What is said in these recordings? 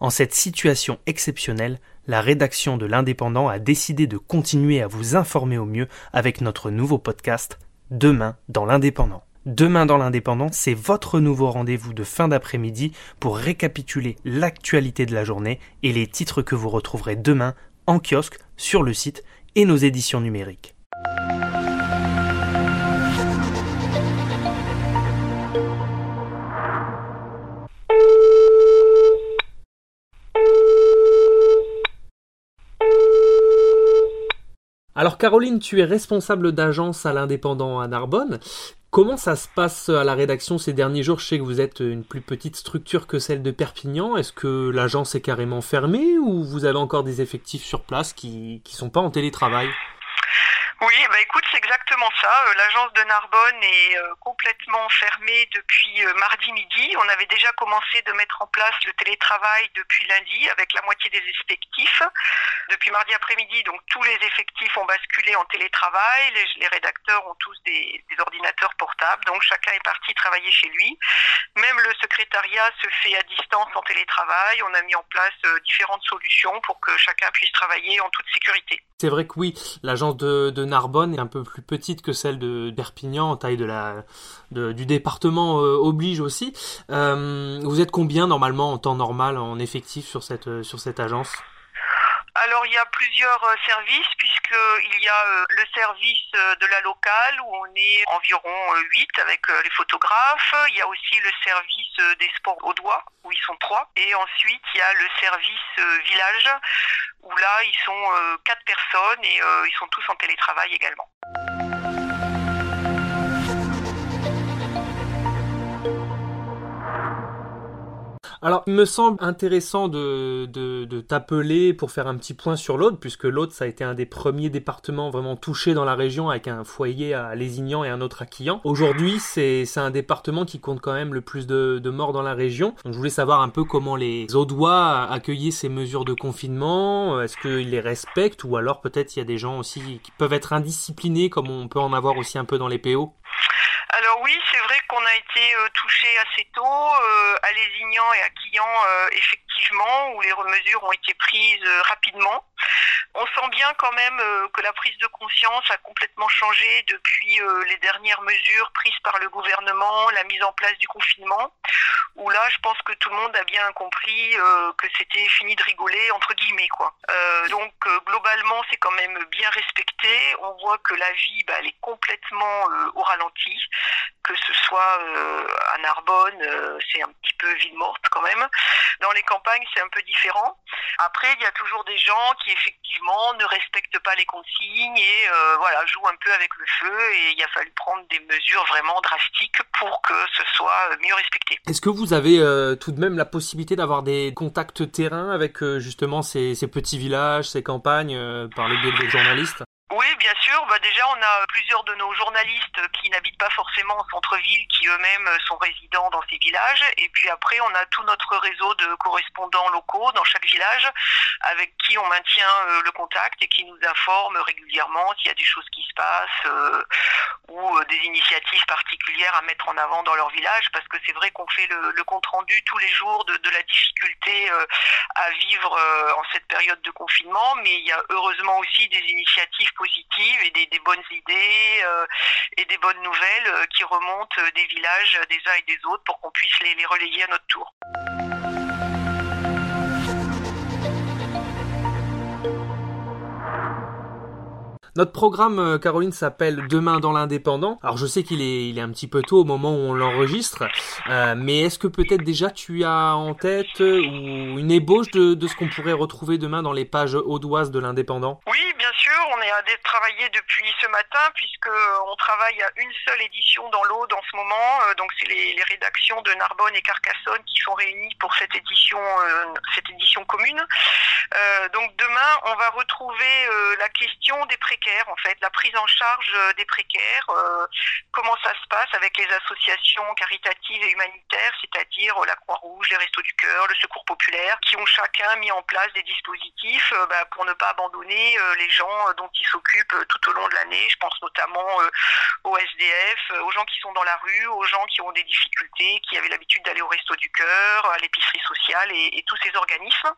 En cette situation exceptionnelle, la rédaction de l'Indépendant a décidé de continuer à vous informer au mieux avec notre nouveau podcast Demain dans l'Indépendant. Demain dans l'Indépendant, c'est votre nouveau rendez-vous de fin d'après-midi pour récapituler l'actualité de la journée et les titres que vous retrouverez demain en kiosque, sur le site et nos éditions numériques. Alors Caroline, tu es responsable d'agence à l'indépendant à Narbonne. Comment ça se passe à la rédaction ces derniers jours? Je sais que vous êtes une plus petite structure que celle de Perpignan. Est-ce que l'agence est carrément fermée ou vous avez encore des effectifs sur place qui ne sont pas en télétravail? Oui, bah écoute, c'est exactement ça. Euh, l'agence de Narbonne est euh, complètement fermée depuis euh, mardi midi. On avait déjà commencé de mettre en place le télétravail depuis lundi avec la moitié des effectifs. Depuis mardi après-midi, donc tous les effectifs ont basculé en télétravail. Les, rédacteurs ont tous des, ordinateurs portables, donc chacun est parti travailler chez lui. Même le secrétariat se fait à distance en télétravail. On a mis en place différentes solutions pour que chacun puisse travailler en toute sécurité. C'est vrai que oui, l'agence de, de Narbonne est un peu plus petite que celle de Perpignan en taille de la, du département euh, oblige aussi. Euh, vous êtes combien normalement en temps normal en effectif sur cette, sur cette agence? Alors il y a plusieurs euh, services puisqu'il y a le service de la locale où on est environ 8 avec les photographes. Il y a aussi le service des sports au doigt où ils sont trois. Et ensuite il y a le service village où là, ils sont euh, quatre personnes et euh, ils sont tous en télétravail également. Alors, il me semble intéressant de, de, t'appeler pour faire un petit point sur l'Aude, puisque l'Aude, ça a été un des premiers départements vraiment touchés dans la région, avec un foyer à Lézignan et un autre à Quillan. Aujourd'hui, c'est un département qui compte quand même le plus de, de, morts dans la région. Donc, je voulais savoir un peu comment les Audois accueillaient ces mesures de confinement. Est-ce qu'ils les respectent, ou alors peut-être il y a des gens aussi qui peuvent être indisciplinés, comme on peut en avoir aussi un peu dans les PO alors oui, c'est vrai qu'on a été euh, touché assez tôt euh, à Lézignan et à Quillan, euh, effectivement, où les mesures ont été prises rapidement. On sent bien quand même que la prise de conscience a complètement changé depuis les dernières mesures prises par le gouvernement, la mise en place du confinement, où là, je pense que tout le monde a bien compris que c'était fini de rigoler entre guillemets quoi. donc globalement, c'est quand même bien respecté. On voit que la vie, bah, elle est complètement au ralenti que ce soit euh, à Narbonne, euh, c'est un petit peu ville morte quand même. Dans les campagnes, c'est un peu différent. Après, il y a toujours des gens qui effectivement ne respectent pas les consignes et euh, voilà jouent un peu avec le feu. Et il a fallu prendre des mesures vraiment drastiques pour que ce soit mieux respecté. Est-ce que vous avez tout de même la possibilité d'avoir des contacts terrain avec justement ces, ces, petits villages, ces campagnes par le biais de vos journalistes? Oui, bien sûr. Bah déjà, on a plusieurs de nos journalistes qui n'habitent pas forcément en centre-ville, qui eux-mêmes sont résidents dans ces villages. Et puis après, on a tout notre réseau de correspondants locaux dans chaque village, avec qui on maintient euh, le contact et qui nous informent régulièrement s'il y a des choses qui se passent euh, ou euh, des initiatives particulières à mettre en avant dans leur village. Parce que c'est vrai qu'on fait le, compte rendu tous les jours de la difficulté à vivre en cette période de confinement, mais il y a heureusement aussi des initiatives positives et des, bonnes idées euh, et des bonnes nouvelles euh, qui remontent des villages des uns et des autres pour qu'on puisse les relayer à notre tour. Notre programme, euh, Caroline, s'appelle Demain dans l'indépendant. Alors je sais qu'il est, un petit peu tôt au moment où on l'enregistre, euh, mais est-ce que peut-être déjà tu as en tête euh, ou une ébauche de, ce qu'on pourrait retrouver demain dans les pages audoises de l'indépendant? Oui, bien sûr, on est à travailler depuis ce matin puisque on travaille à une seule édition dans l'Aude en ce moment. donc c'est les, les, rédactions de Narbonne et Carcassonne qui sont réunies pour cette édition, cette édition commune. donc demain, on va retrouver la question des précaires en fait, la prise en charge des précaires, comment ça se passe avec les associations caritatives et humanitaires, c'est-à-dire la Croix-Rouge, les Restos du Cœur, le Secours populaire, qui ont chacun mis en place des dispositifs bah, pour ne pas abandonner les gens dont ils s'occupent tout au long de l'année. Je pense notamment aux SDF, aux gens qui sont dans la rue, aux gens qui ont des difficultés, qui avaient l'habitude d'aller au Resto du Cœur, à l'épicerie sociale et, et tous ces organismes.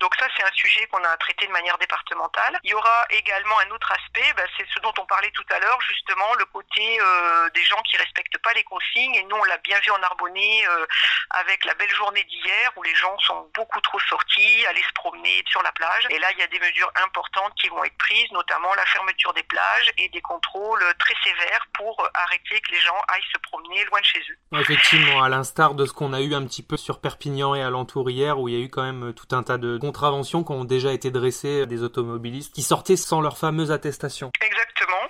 Donc ça, c'est un sujet qu'on a traité de manière départementale. Il y aura également un autre bah, c'est ce dont on parlait tout à l'heure, justement, le côté euh, des gens qui respectent pas les consignes. Et nous, on l'a bien vu en Arbonnais euh, avec la belle journée d'hier, où les gens sont beaucoup trop sortis, aller se promener sur la plage. Et là, il y a des mesures importantes qui vont être prises, notamment la fermeture des plages et des contrôles très sévères pour arrêter que les gens aillent se promener loin de chez eux. Effectivement, à l'instar de ce qu'on a eu un petit peu sur Perpignan et alentour hier, où il y a eu quand même tout un tas de contraventions qui ont déjà été dressées des automobilistes qui sortaient sans leur fameuse attestation. Exactement.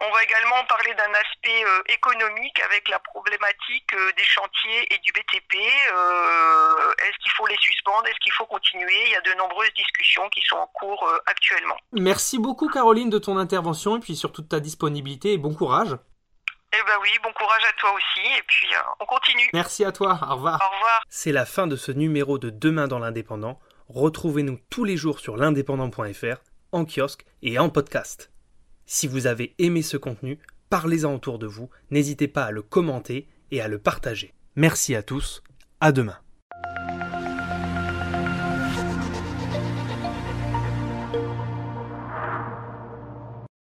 On va également parler d'un aspect euh, économique avec la problématique euh, des chantiers et du BTP. Euh, est-ce qu'il faut les suspendre? Est-ce qu'il faut continuer? Il y a de nombreuses discussions qui sont en cours actuellement. Merci beaucoup Caroline de ton intervention et puis surtout de ta disponibilité et bon courage. Eh ben oui, bon courage à toi aussi, et puis on continue. Merci à toi, au revoir. Au revoir. C'est la fin de ce numéro de Demain dans l'Indépendant. Retrouvez-nous tous les jours sur l'indépendant.fr, en kiosque et en podcast. Si vous avez aimé ce contenu, parlez-en autour de vous, n'hésitez pas à le commenter et à le partager. Merci à tous, à demain.